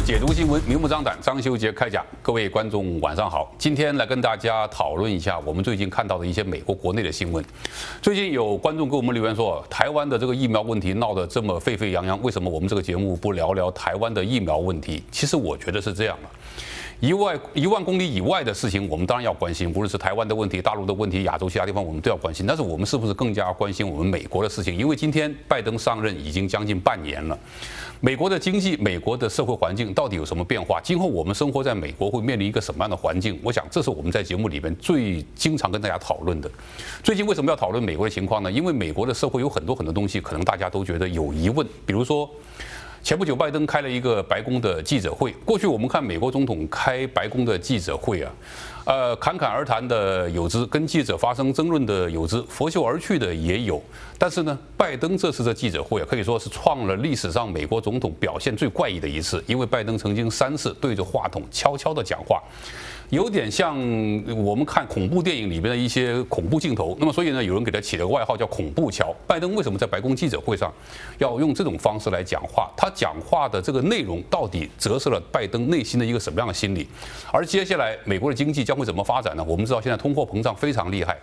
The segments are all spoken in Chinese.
解读新闻，明目张胆。张修杰开讲，各位观众晚上好。今天来跟大家讨论一下我们最近看到的一些美国国内的新闻。最近有观众给我们留言说，台湾的这个疫苗问题闹得这么沸沸扬扬，为什么我们这个节目不聊聊台湾的疫苗问题？其实我觉得是这样的。一万一万公里以外的事情，我们当然要关心，无论是台湾的问题、大陆的问题、亚洲其他地方，我们都要关心。但是我们是不是更加关心我们美国的事情？因为今天拜登上任已经将近半年了，美国的经济、美国的社会环境到底有什么变化？今后我们生活在美国会面临一个什么样的环境？我想这是我们在节目里面最经常跟大家讨论的。最近为什么要讨论美国的情况呢？因为美国的社会有很多很多东西，可能大家都觉得有疑问，比如说。前不久，拜登开了一个白宫的记者会。过去我们看美国总统开白宫的记者会啊，呃，侃侃而谈的有之，跟记者发生争论的有之，拂袖而去的也有。但是呢，拜登这次的记者会啊，可以说是创了历史上美国总统表现最怪异的一次，因为拜登曾经三次对着话筒悄悄地讲话。有点像我们看恐怖电影里边的一些恐怖镜头，那么所以呢，有人给他起了个外号叫“恐怖桥”。拜登为什么在白宫记者会上要用这种方式来讲话？他讲话的这个内容到底折射了拜登内心的一个什么样的心理？而接下来美国的经济将会怎么发展呢？我们知道现在通货膨胀非常厉害。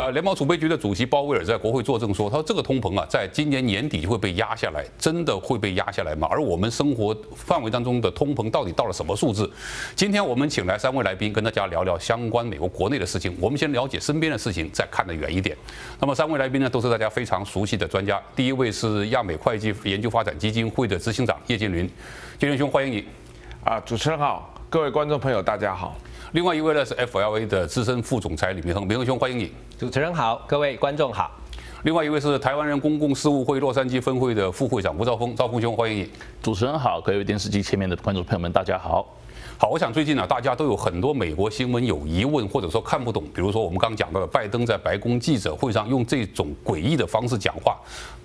呃，联邦储备局的主席鲍威尔在国会作证说，他说这个通膨啊，在今年年底就会被压下来，真的会被压下来吗？而我们生活范围当中的通膨到底到了什么数字？今天我们请来三位来宾跟大家聊聊相关美国国内的事情。我们先了解身边的事情，再看得远一点。那么三位来宾呢，都是大家非常熟悉的专家。第一位是亚美会计研究发展基金会的执行长叶建麟，建麟兄欢迎你。啊，主持人好，各位观众朋友大家好。另外一位呢是 FLA 的资深副总裁李明恒，明恒兄欢迎你。主持人好，各位观众好。另外一位是台湾人公共事务会洛杉矶分会的副会长吴兆峰，兆峰兄欢迎你。主持人好，各位电视机前面的观众朋友们大家好。好，我想最近呢，大家都有很多美国新闻有疑问，或者说看不懂。比如说我们刚讲到的，拜登在白宫记者会上用这种诡异的方式讲话，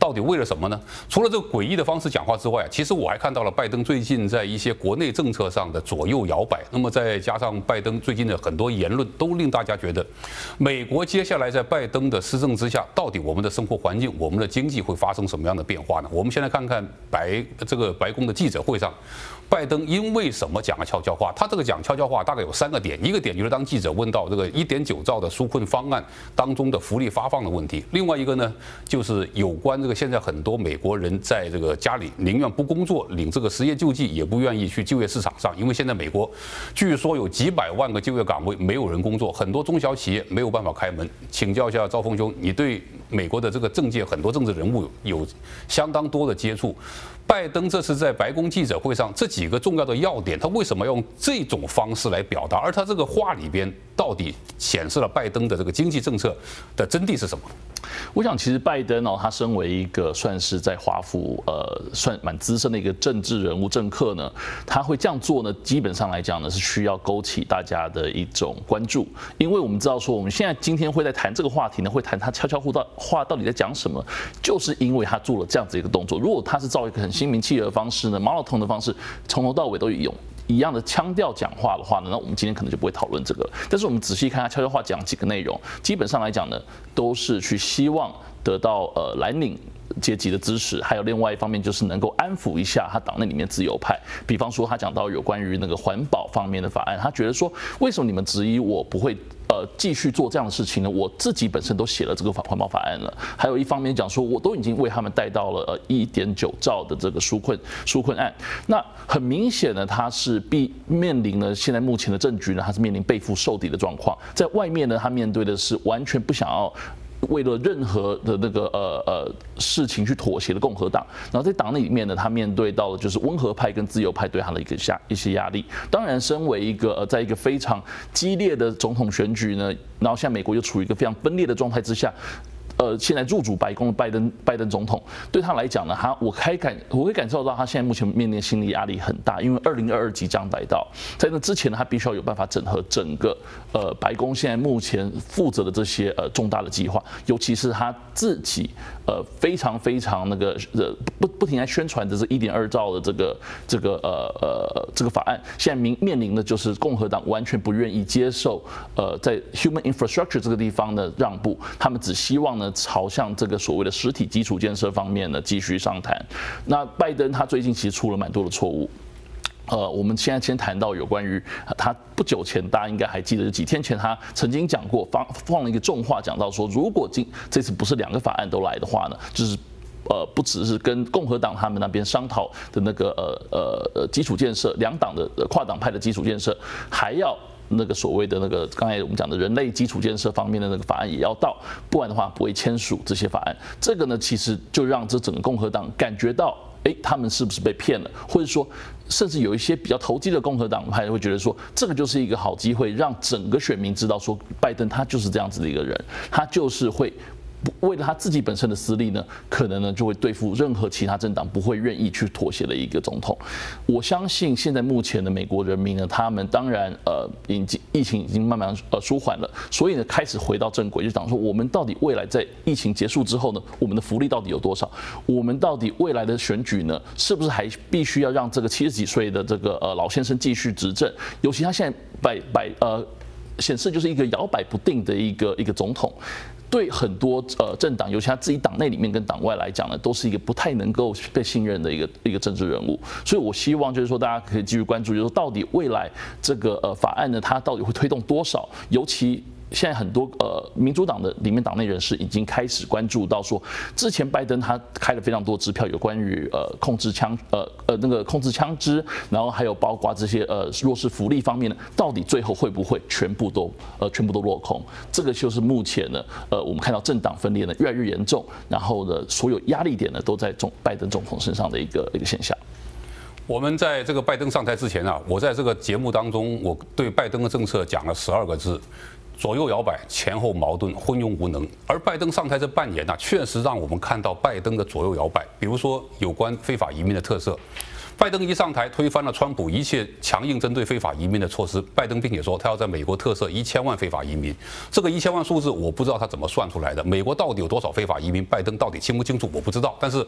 到底为了什么呢？除了这个诡异的方式讲话之外，其实我还看到了拜登最近在一些国内政策上的左右摇摆。那么再加上拜登最近的很多言论，都令大家觉得，美国接下来在拜登的施政之下，到底我们的生活环境、我们的经济会发生什么样的变化呢？我们先来看看白这个白宫的记者会上。拜登因为什么讲了悄悄话？他这个讲悄悄话大概有三个点，一个点就是当记者问到这个一点九兆的纾困方案当中的福利发放的问题，另外一个呢就是有关这个现在很多美国人在这个家里宁愿不工作领这个失业救济，也不愿意去就业市场上，因为现在美国据说有几百万个就业岗位没有人工作，很多中小企业没有办法开门。请教一下赵峰兄，你对美国的这个政界很多政治人物有相当多的接触。拜登这次在白宫记者会上这几个重要的要点，他为什么用这种方式来表达？而他这个话里边到底显示了拜登的这个经济政策的真谛是什么？我想，其实拜登哦，他身为一个算是在华府呃算蛮资深的一个政治人物政客呢，他会这样做呢，基本上来讲呢是需要勾起大家的一种关注，因为我们知道说我们现在今天会在谈这个话题呢，会谈他悄悄话到底在讲什么，就是因为他做了这样子一个动作。如果他是照一个很心平气和的方式呢，monotone 的方式，从头到尾都有。一样的腔调讲话的话呢，那我们今天可能就不会讨论这个。但是我们仔细看他悄悄话讲几个内容，基本上来讲呢，都是去希望得到呃蓝领阶级的支持，还有另外一方面就是能够安抚一下他党内里面自由派。比方说他讲到有关于那个环保方面的法案，他觉得说，为什么你们质疑我不会？呃，继续做这样的事情呢？我自己本身都写了这个环环保法案了。还有一方面讲说，我都已经为他们带到了呃一点九兆的这个纾困纾困案。那很明显呢，他是必面临了现在目前的政局呢，他是面临背负受敌的状况。在外面呢，他面对的是完全不想要。为了任何的那个呃呃事情去妥协的共和党，然后在党内里面呢，他面对到的就是温和派跟自由派对他的一个下一些压力。当然，身为一个呃，在一个非常激烈的总统选举呢，然后现在美国又处于一个非常分裂的状态之下。呃，现在入主白宫的拜登，拜登总统。对他来讲呢，他我开感，我会感受到他现在目前面临心理压力很大，因为二零二二即将来到，在那之前呢，他必须要有办法整合整个呃白宫现在目前负责的这些呃重大的计划，尤其是他自己呃非常非常那个呃不不停在宣传的这一点二兆的这个这个呃呃这个法案，现在面面临的就是共和党完全不愿意接受呃在 human infrastructure 这个地方的让步，他们只希望呢。朝向这个所谓的实体基础建设方面呢，继续商谈。那拜登他最近其实出了蛮多的错误。呃，我们现在先谈到有关于他不久前，大家应该还记得，几天前他曾经讲过，放放了一个重话，讲到说，如果今这次不是两个法案都来的话呢，就是呃，不只是跟共和党他们那边商讨的那个呃呃呃基础建设，两党的跨党派的基础建设，还要那个所谓的那个刚才我们讲的人类基础建设方面的那个法案也要到，不然的话不会签署这些法案。这个呢，其实就让这整个共和党感觉到。诶，他们是不是被骗了？或者说，甚至有一些比较投机的共和党派会觉得说，这个就是一个好机会，让整个选民知道说，拜登他就是这样子的一个人，他就是会。为了他自己本身的私利呢，可能呢就会对付任何其他政党不会愿意去妥协的一个总统。我相信现在目前的美国人民呢，他们当然呃已经疫情已经慢慢呃舒缓了，所以呢开始回到正轨，就讲说我们到底未来在疫情结束之后呢，我们的福利到底有多少？我们到底未来的选举呢，是不是还必须要让这个七十几岁的这个呃老先生继续执政？尤其他现在摆摆呃显示就是一个摇摆不定的一个一个总统。对很多呃政党，尤其他自己党内里面跟党外来讲呢，都是一个不太能够被信任的一个一个政治人物。所以我希望就是说，大家可以继续关注，就是说到底未来这个呃法案呢，它到底会推动多少，尤其。现在很多呃民主党的里面党内人士已经开始关注到说，之前拜登他开了非常多支票，有关于呃控制枪呃呃那个控制枪支，然后还有包括这些呃弱势福利方面呢，到底最后会不会全部都呃全部都落空？这个就是目前呢呃我们看到政党分裂呢越来越严重，然后呢所有压力点呢都在总拜登总统身上的一个一个现象。我们在这个拜登上台之前啊，我在这个节目当中，我对拜登的政策讲了十二个字。左右摇摆，前后矛盾，昏庸无能。而拜登上台这半年呢，确实让我们看到拜登的左右摇摆。比如说，有关非法移民的特色。拜登一上台，推翻了川普一切强硬针对非法移民的措施。拜登并且说，他要在美国特赦一千万非法移民。这个一千万数字，我不知道他怎么算出来的。美国到底有多少非法移民？拜登到底清不清楚？我不知道。但是，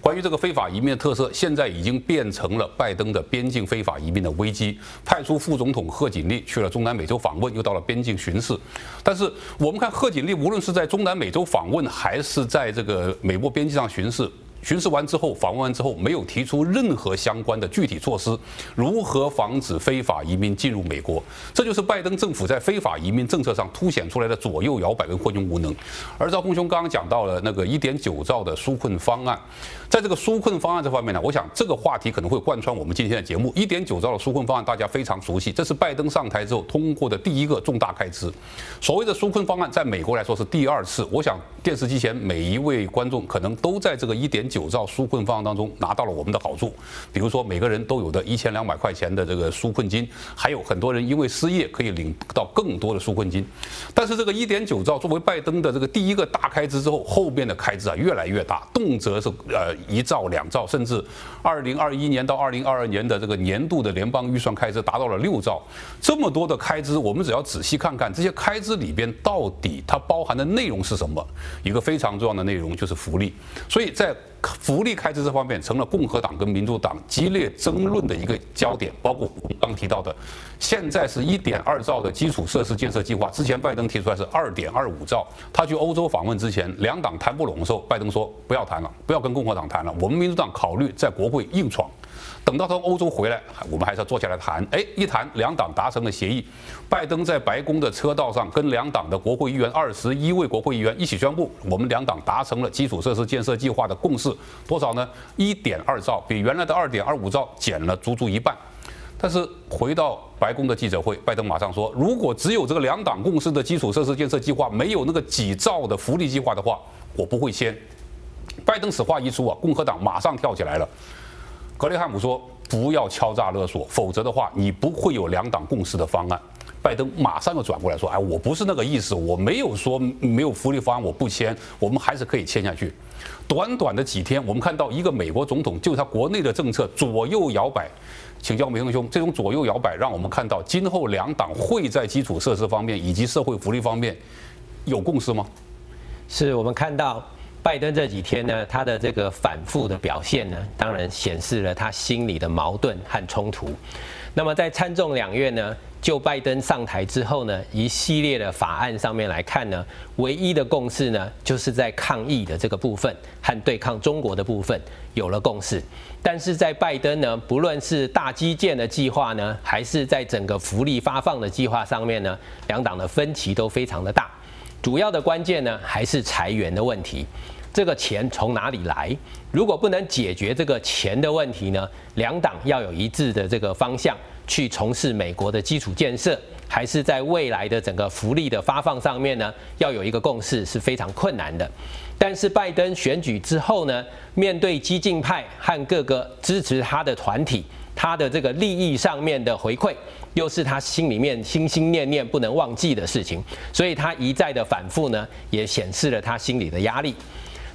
关于这个非法移民的特色，现在已经变成了拜登的边境非法移民的危机。派出副总统贺锦丽去了中南美洲访问，又到了边境巡视。但是，我们看贺锦丽，无论是在中南美洲访问，还是在这个美国边境上巡视。巡视完之后，访问完之后，没有提出任何相关的具体措施，如何防止非法移民进入美国？这就是拜登政府在非法移民政策上凸显出来的左右摇摆跟昏庸无能。而赵丰兄刚刚讲到了那个一点九兆的纾困方案，在这个纾困方案这方面呢，我想这个话题可能会贯穿我们今天的节目。一点九兆的纾困方案大家非常熟悉，这是拜登上台之后通过的第一个重大开支。所谓的纾困方案，在美国来说是第二次。我想电视机前每一位观众可能都在这个一点。九兆纾困方案当中拿到了我们的好处，比如说每个人都有的一千两百块钱的这个纾困金，还有很多人因为失业可以领到更多的纾困金。但是这个一点九兆作为拜登的这个第一个大开支之后，后边的开支啊越来越大，动辄是呃一兆两兆，甚至二零二一年到二零二二年的这个年度的联邦预算开支达到了六兆。这么多的开支，我们只要仔细看看这些开支里边到底它包含的内容是什么，一个非常重要的内容就是福利。所以在福利开支这方面成了共和党跟民主党激烈争论的一个焦点，包括我刚提到的，现在是一点二兆的基础设施建设计划，之前拜登提出来是二点二五兆。他去欧洲访问之前，两党谈不拢的时候，拜登说不要谈了，不要跟共和党谈了，我们民主党考虑在国会硬闯。等到从欧洲回来，我们还是要坐下来谈。哎，一谈，两党达成了协议。拜登在白宫的车道上，跟两党的国会议员二十一位国会议员一起宣布，我们两党达成了基础设施建设计划的共识，多少呢？一点二兆，比原来的二点二五兆减了足足一半。但是回到白宫的记者会，拜登马上说，如果只有这个两党共识的基础设施建设计划，没有那个几兆的福利计划的话，我不会签。拜登此话一出啊，共和党马上跳起来了。格雷汉姆说：“不要敲诈勒索，否则的话，你不会有两党共识的方案。”拜登马上又转过来说：“哎，我不是那个意思，我没有说没有福利方案我不签，我们还是可以签下去。”短短的几天，我们看到一个美国总统就他国内的政策左右摇摆。请教梅东兄，这种左右摇摆，让我们看到今后两党会在基础设施方面以及社会福利方面有共识吗？是我们看到。拜登这几天呢，他的这个反复的表现呢，当然显示了他心里的矛盾和冲突。那么在参众两院呢，就拜登上台之后呢，一系列的法案上面来看呢，唯一的共识呢，就是在抗疫的这个部分和对抗中国的部分有了共识。但是在拜登呢，不论是大基建的计划呢，还是在整个福利发放的计划上面呢，两党的分歧都非常的大。主要的关键呢，还是裁员的问题。这个钱从哪里来？如果不能解决这个钱的问题呢，两党要有一致的这个方向去从事美国的基础建设，还是在未来的整个福利的发放上面呢，要有一个共识是非常困难的。但是拜登选举之后呢，面对激进派和各个支持他的团体，他的这个利益上面的回馈，又是他心里面心心念念不能忘记的事情，所以他一再的反复呢，也显示了他心里的压力。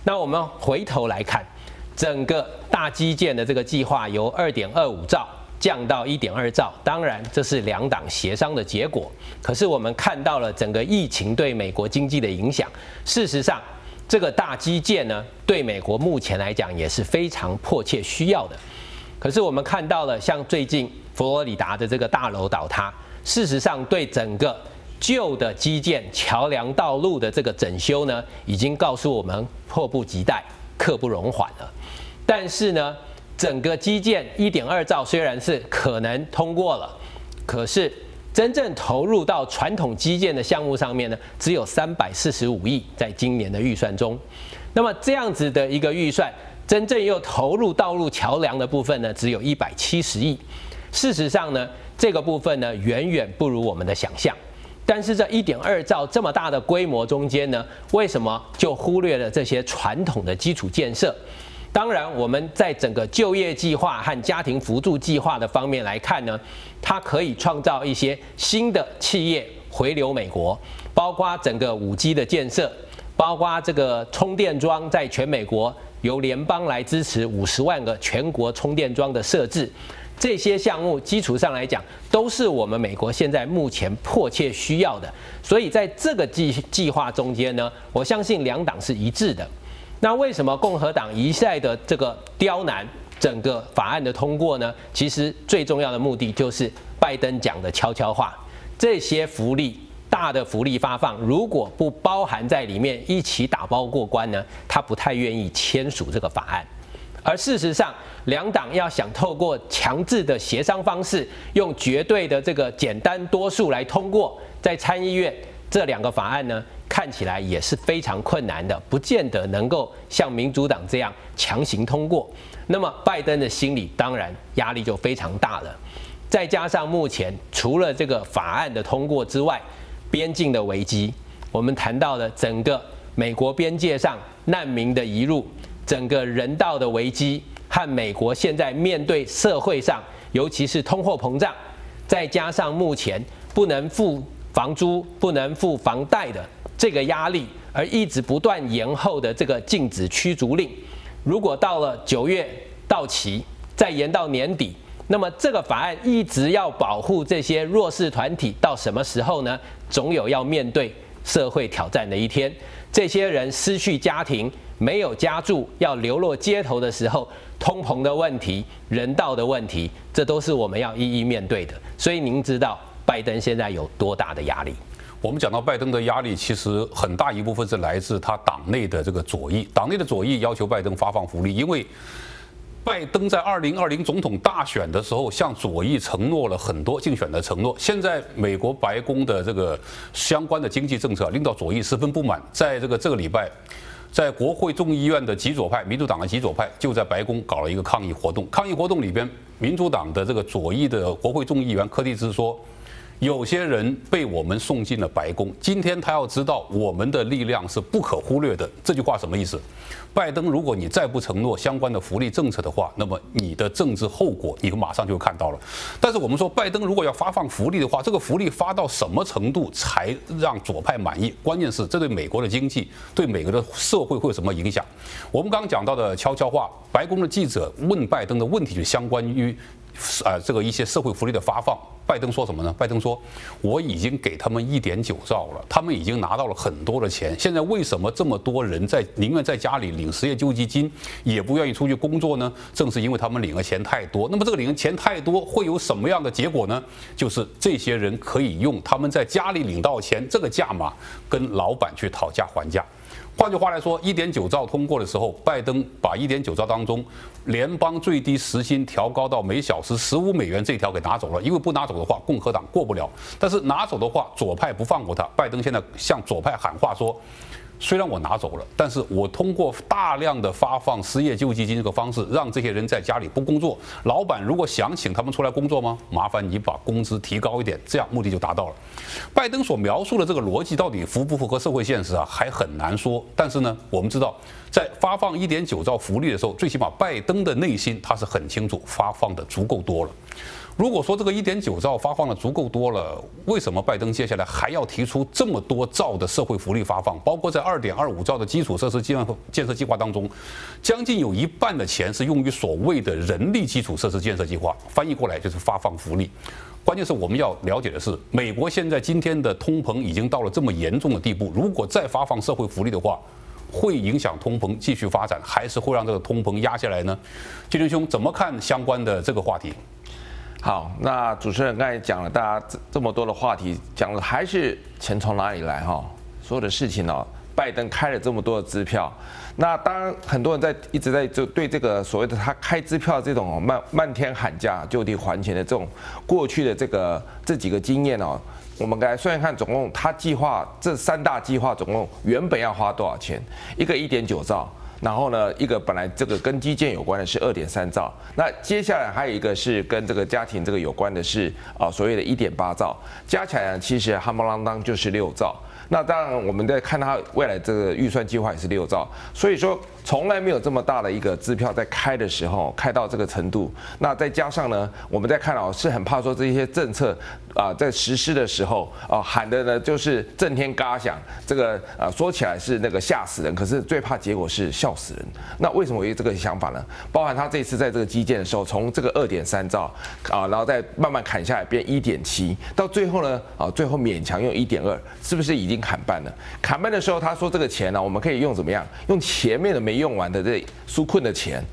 那我们回头来看，整个大基建的这个计划由二点二五兆降到一点二兆，当然这是两党协商的结果。可是我们看到了整个疫情对美国经济的影响。事实上，这个大基建呢，对美国目前来讲也是非常迫切需要的。可是我们看到了，像最近佛罗里达的这个大楼倒塌，事实上对整个旧的基建、桥梁、道路的这个整修呢，已经告诉我们迫不及待、刻不容缓了。但是呢，整个基建一点二兆虽然是可能通过了，可是真正投入到传统基建的项目上面呢，只有三百四十五亿，在今年的预算中。那么这样子的一个预算，真正又投入道路桥梁的部分呢，只有一百七十亿。事实上呢，这个部分呢，远远不如我们的想象。但是这一点二兆这么大的规模中间呢，为什么就忽略了这些传统的基础建设？当然，我们在整个就业计划和家庭扶助计划的方面来看呢，它可以创造一些新的企业回流美国，包括整个五 G 的建设，包括这个充电桩在全美国由联邦来支持五十万个全国充电桩的设置。这些项目基础上来讲，都是我们美国现在目前迫切需要的。所以在这个计计划中间呢，我相信两党是一致的。那为什么共和党一再的这个刁难整个法案的通过呢？其实最重要的目的就是拜登讲的悄悄话：这些福利大的福利发放，如果不包含在里面一起打包过关呢，他不太愿意签署这个法案。而事实上，两党要想透过强制的协商方式，用绝对的这个简单多数来通过，在参议院这两个法案呢，看起来也是非常困难的，不见得能够像民主党这样强行通过。那么拜登的心里当然压力就非常大了。再加上目前除了这个法案的通过之外，边境的危机，我们谈到了整个美国边界上难民的移入。整个人道的危机和美国现在面对社会上，尤其是通货膨胀，再加上目前不能付房租、不能付房贷的这个压力，而一直不断延后的这个禁止驱逐令，如果到了九月到期，再延到年底，那么这个法案一直要保护这些弱势团体到什么时候呢？总有要面对社会挑战的一天，这些人失去家庭。没有家住，要流落街头的时候，通膨的问题、人道的问题，这都是我们要一一面对的。所以您知道拜登现在有多大的压力？我们讲到拜登的压力，其实很大一部分是来自他党内的这个左翼，党内的左翼要求拜登发放福利，因为拜登在二零二零总统大选的时候向左翼承诺了很多竞选的承诺。现在美国白宫的这个相关的经济政策令到左翼十分不满，在这个这个礼拜。在国会众议院的极左派，民主党的极左派就在白宫搞了一个抗议活动。抗议活动里边，民主党的这个左翼的国会众议员柯蒂兹说。有些人被我们送进了白宫。今天他要知道，我们的力量是不可忽略的。这句话什么意思？拜登，如果你再不承诺相关的福利政策的话，那么你的政治后果你马上就看到了。但是我们说，拜登如果要发放福利的话，这个福利发到什么程度才让左派满意？关键是这对美国的经济、对美国的社会会有什么影响？我们刚刚讲到的悄悄话，白宫的记者问拜登的问题就相关于。啊，这个一些社会福利的发放，拜登说什么呢？拜登说，我已经给他们一点九兆了，他们已经拿到了很多的钱。现在为什么这么多人在宁愿在家里领失业救济金，也不愿意出去工作呢？正是因为他们领的钱太多。那么这个领的钱太多会有什么样的结果呢？就是这些人可以用他们在家里领到钱这个价码跟老板去讨价还价。换句话来说，一点九兆通过的时候，拜登把一点九兆当中联邦最低时薪调高到每小时十五美元这条给拿走了。因为不拿走的话，共和党过不了；但是拿走的话，左派不放过他。拜登现在向左派喊话说。虽然我拿走了，但是我通过大量的发放失业救济金这个方式，让这些人在家里不工作。老板如果想请他们出来工作吗？麻烦你把工资提高一点，这样目的就达到了。拜登所描述的这个逻辑到底符不符合社会现实啊？还很难说。但是呢，我们知道，在发放一点九兆福利的时候，最起码拜登的内心他是很清楚，发放的足够多了。如果说这个一点九兆发放的足够多了，为什么拜登接下来还要提出这么多兆的社会福利发放？包括在二点二五兆的基础设施建建设计划当中，将近有一半的钱是用于所谓的人力基础设施建设计划，翻译过来就是发放福利。关键是我们要了解的是，美国现在今天的通膨已经到了这么严重的地步，如果再发放社会福利的话，会影响通膨继续发展，还是会让这个通膨压下来呢？建忠兄怎么看相关的这个话题？好，那主持人刚才讲了，大家这这么多的话题，讲的还是钱从哪里来哈？所有的事情呢，拜登开了这么多的支票，那当然很多人在一直在就对这个所谓的他开支票这种漫漫天喊价、就地还钱的这种过去的这个这几个经验哦，我们来算一看，总共他计划这三大计划总共原本要花多少钱？一个一点九兆。然后呢，一个本来这个跟基建有关的是二点三兆，那接下来还有一个是跟这个家庭这个有关的是啊所谓的一点八兆，加起来呢其实哈不啷当就是六兆。那当然我们在看它未来这个预算计划也是六兆，所以说。从来没有这么大的一个支票在开的时候开到这个程度，那再加上呢，我们在看到是很怕说这些政策啊在实施的时候啊喊的呢就是震天嘎响，这个啊说起来是那个吓死人，可是最怕结果是笑死人。那为什么有这个想法呢？包含他这次在这个基建的时候，从这个二点三兆啊，然后再慢慢砍下来变一点七，到最后呢啊最后勉强用一点二，是不是已经砍半了？砍半的时候他说这个钱呢、我们可以用怎么样？用前面的没。用完的这纾困的钱，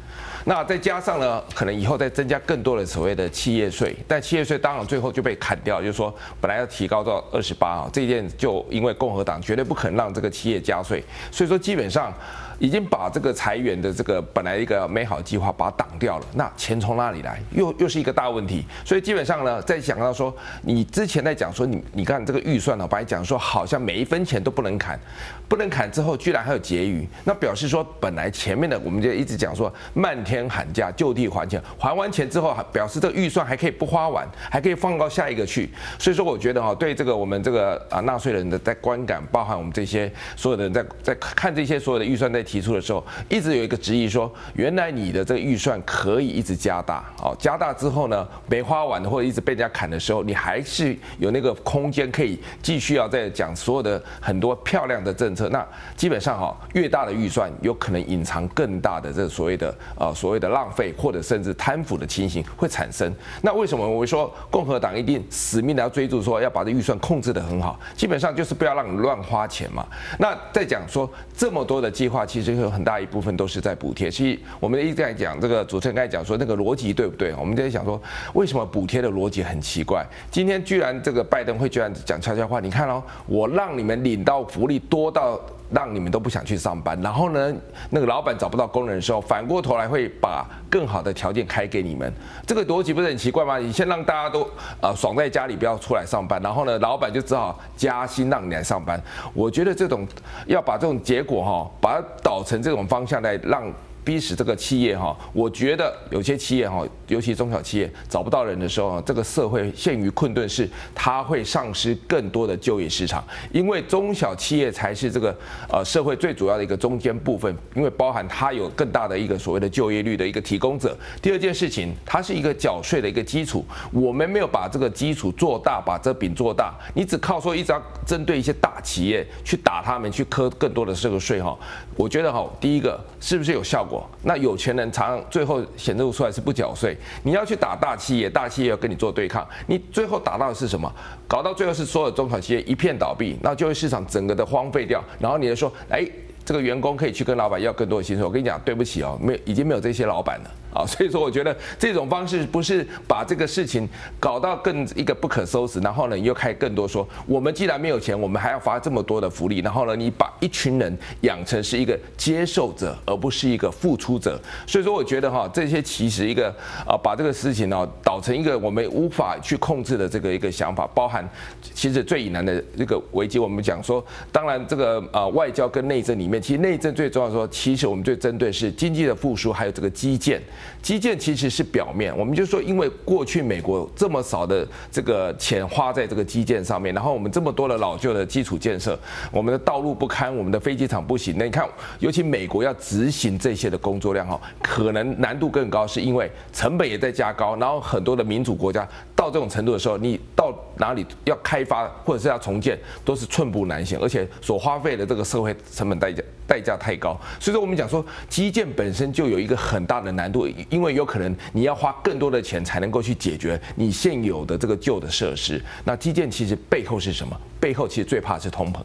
那再加上呢，可能以后再增加更多的所谓的企业税，但企业税当然最后就被砍掉，就是说本来要提高到二十八啊，这件就因为共和党绝对不肯让这个企业加税，所以说基本上。已经把这个裁员的这个本来一个美好计划把它挡掉了，那钱从哪里来？又又是一个大问题。所以基本上呢，在想到说，你之前在讲说你你看这个预算呢，本来讲说好像每一分钱都不能砍，不能砍之后居然还有结余，那表示说本来前面的我们就一直讲说漫天喊价就地还钱，还完钱之后还表示这个预算还可以不花完，还可以放到下一个去。所以说我觉得哈，对这个我们这个啊纳税人的在观感，包含我们这些所有的人在在看这些所有的预算在。提出的时候，一直有一个质疑说，原来你的这个预算可以一直加大，哦，加大之后呢，没花完的或者一直被人家砍的时候，你还是有那个空间可以继续要再讲所有的很多漂亮的政策。那基本上哈，越大的预算，有可能隐藏更大的这所谓的呃所谓的浪费或者甚至贪腐的情形会产生。那为什么我说共和党一定死命的要追逐说要把这预算控制得很好？基本上就是不要让你乱花钱嘛。那再讲说这么多的计划，其。其实有很大一部分都是在补贴。其实我们一直在讲这个主持人刚才讲说那个逻辑对不对？我们在想说，为什么补贴的逻辑很奇怪？今天居然这个拜登会居然讲悄悄话？你看哦，我让你们领到福利多到让你们都不想去上班，然后呢，那个老板找不到工人的时候，反过头来会把更好的条件开给你们。这个逻辑不是很奇怪吗？你先让大家都呃爽在家里，不要出来上班，然后呢，老板就只好加薪让你来上班。我觉得这种要把这种结果哈，把它导成这种方向来让。逼使这个企业哈，我觉得有些企业哈，尤其中小企业找不到人的时候，这个社会陷于困顿，是它会丧失更多的就业市场，因为中小企业才是这个呃社会最主要的一个中间部分，因为包含它有更大的一个所谓的就业率的一个提供者。第二件事情，它是一个缴税的一个基础，我们没有把这个基础做大，把这饼做大，你只靠说一直要针对一些大企业，去打他们，去课更多的这个税哈。我觉得哈，第一个是不是有效果？那有钱人常常最后显露出来是不缴税。你要去打大企业，大企业要跟你做对抗，你最后打到的是什么？搞到最后是所有中小企业一片倒闭，那就业市场整个的荒废掉。然后你就说，哎，这个员工可以去跟老板要更多的薪水。我跟你讲，对不起哦，没已经没有这些老板了。啊，所以说我觉得这种方式不是把这个事情搞到更一个不可收拾，然后呢，你又开更多说，我们既然没有钱，我们还要发这么多的福利，然后呢，你把一群人养成是一个接受者，而不是一个付出者。所以说，我觉得哈，这些其实一个啊，把这个事情呢导成一个我们无法去控制的这个一个想法，包含其实最难的这个危机，我们讲说，当然这个啊外交跟内政里面，其实内政最重要说，其实我们最针对是经济的复苏，还有这个基建。基建其实是表面，我们就说，因为过去美国这么少的这个钱花在这个基建上面，然后我们这么多的老旧的基础建设，我们的道路不堪，我们的飞机场不行。那你看，尤其美国要执行这些的工作量哈，可能难度更高，是因为成本也在加高，然后很多的民主国家到这种程度的时候，你到哪里要开发或者是要重建，都是寸步难行，而且所花费的这个社会成本代价代价太高。所以说，我们讲说基建本身就有一个很大的难度。因为有可能你要花更多的钱才能够去解决你现有的这个旧的设施。那基建其实背后是什么？背后其实最怕是通膨，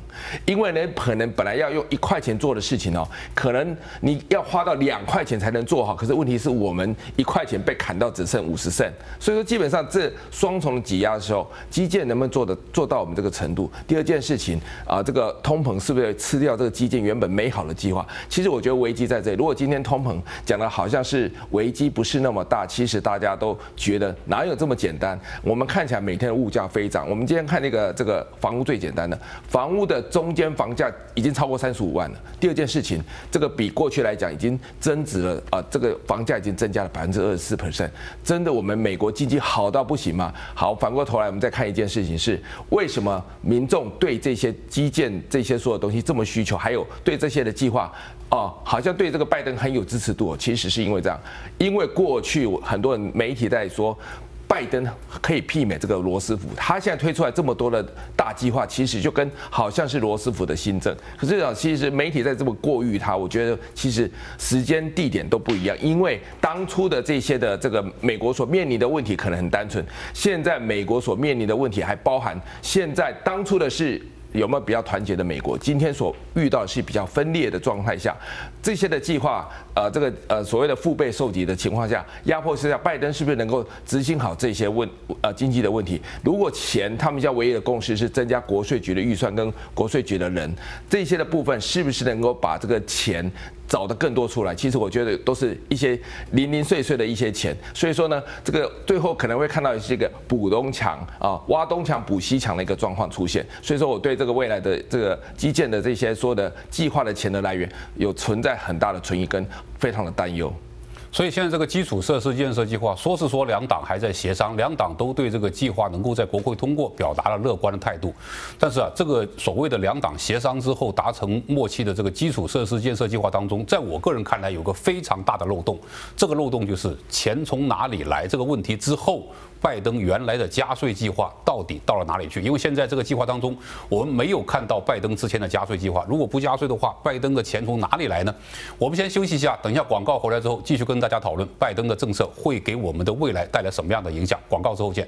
因为呢，可能本来要用一块钱做的事情哦，可能你要花到两块钱才能做好。可是问题是我们一块钱被砍到只剩五十%，所以说基本上这双重挤压的时候，基建能不能做的做到我们这个程度？第二件事情啊，这个通膨是不是吃掉这个基建原本美好的计划？其实我觉得危机在这里。如果今天通膨讲的好像是危机不是那么大，其实大家都觉得哪有这么简单？我们看起来每天的物价飞涨。我们今天看那个这个房屋最简单的，房屋的中间房价已经超过三十五万了。第二件事情，这个比过去来讲已经增值了啊，这个房价已经增加了百分之二十四 percent。真的，我们美国经济好到不行吗？好，反过头来我们再看一件事情是，为什么民众对这些基建这些所有东西这么需求，还有对这些的计划？哦，好像对这个拜登很有支持度，其实是因为这样，因为过去很多人媒体在说，拜登可以媲美这个罗斯福，他现在推出来这么多的大计划，其实就跟好像是罗斯福的新政。可是啊，其实媒体在这么过誉他，我觉得其实时间地点都不一样，因为当初的这些的这个美国所面临的问题可能很单纯，现在美国所面临的问题还包含现在当初的是。有没有比较团结的美国？今天所遇到的是比较分裂的状态下，这些的计划，呃，这个呃所谓的腹背受敌的情况下，压迫之下，拜登是不是能够执行好这些问呃经济的问题？如果钱他们家唯一的共识是增加国税局的预算跟国税局的人，这些的部分是不是能够把这个钱？找的更多出来，其实我觉得都是一些零零碎碎的一些钱，所以说呢，这个最后可能会看到一些个补东墙啊，挖东墙补西墙的一个状况出现，所以说我对这个未来的这个基建的这些说的计划的钱的来源有存在很大的存疑跟非常的担忧。所以现在这个基础设施建设计划，说是说两党还在协商，两党都对这个计划能够在国会通过表达了乐观的态度。但是啊，这个所谓的两党协商之后达成默契的这个基础设施建设计划当中，在我个人看来有个非常大的漏洞。这个漏洞就是钱从哪里来这个问题之后。拜登原来的加税计划到底到了哪里去？因为现在这个计划当中，我们没有看到拜登之前的加税计划。如果不加税的话，拜登的钱从哪里来呢？我们先休息一下，等一下广告回来之后，继续跟大家讨论拜登的政策会给我们的未来带来什么样的影响。广告之后见。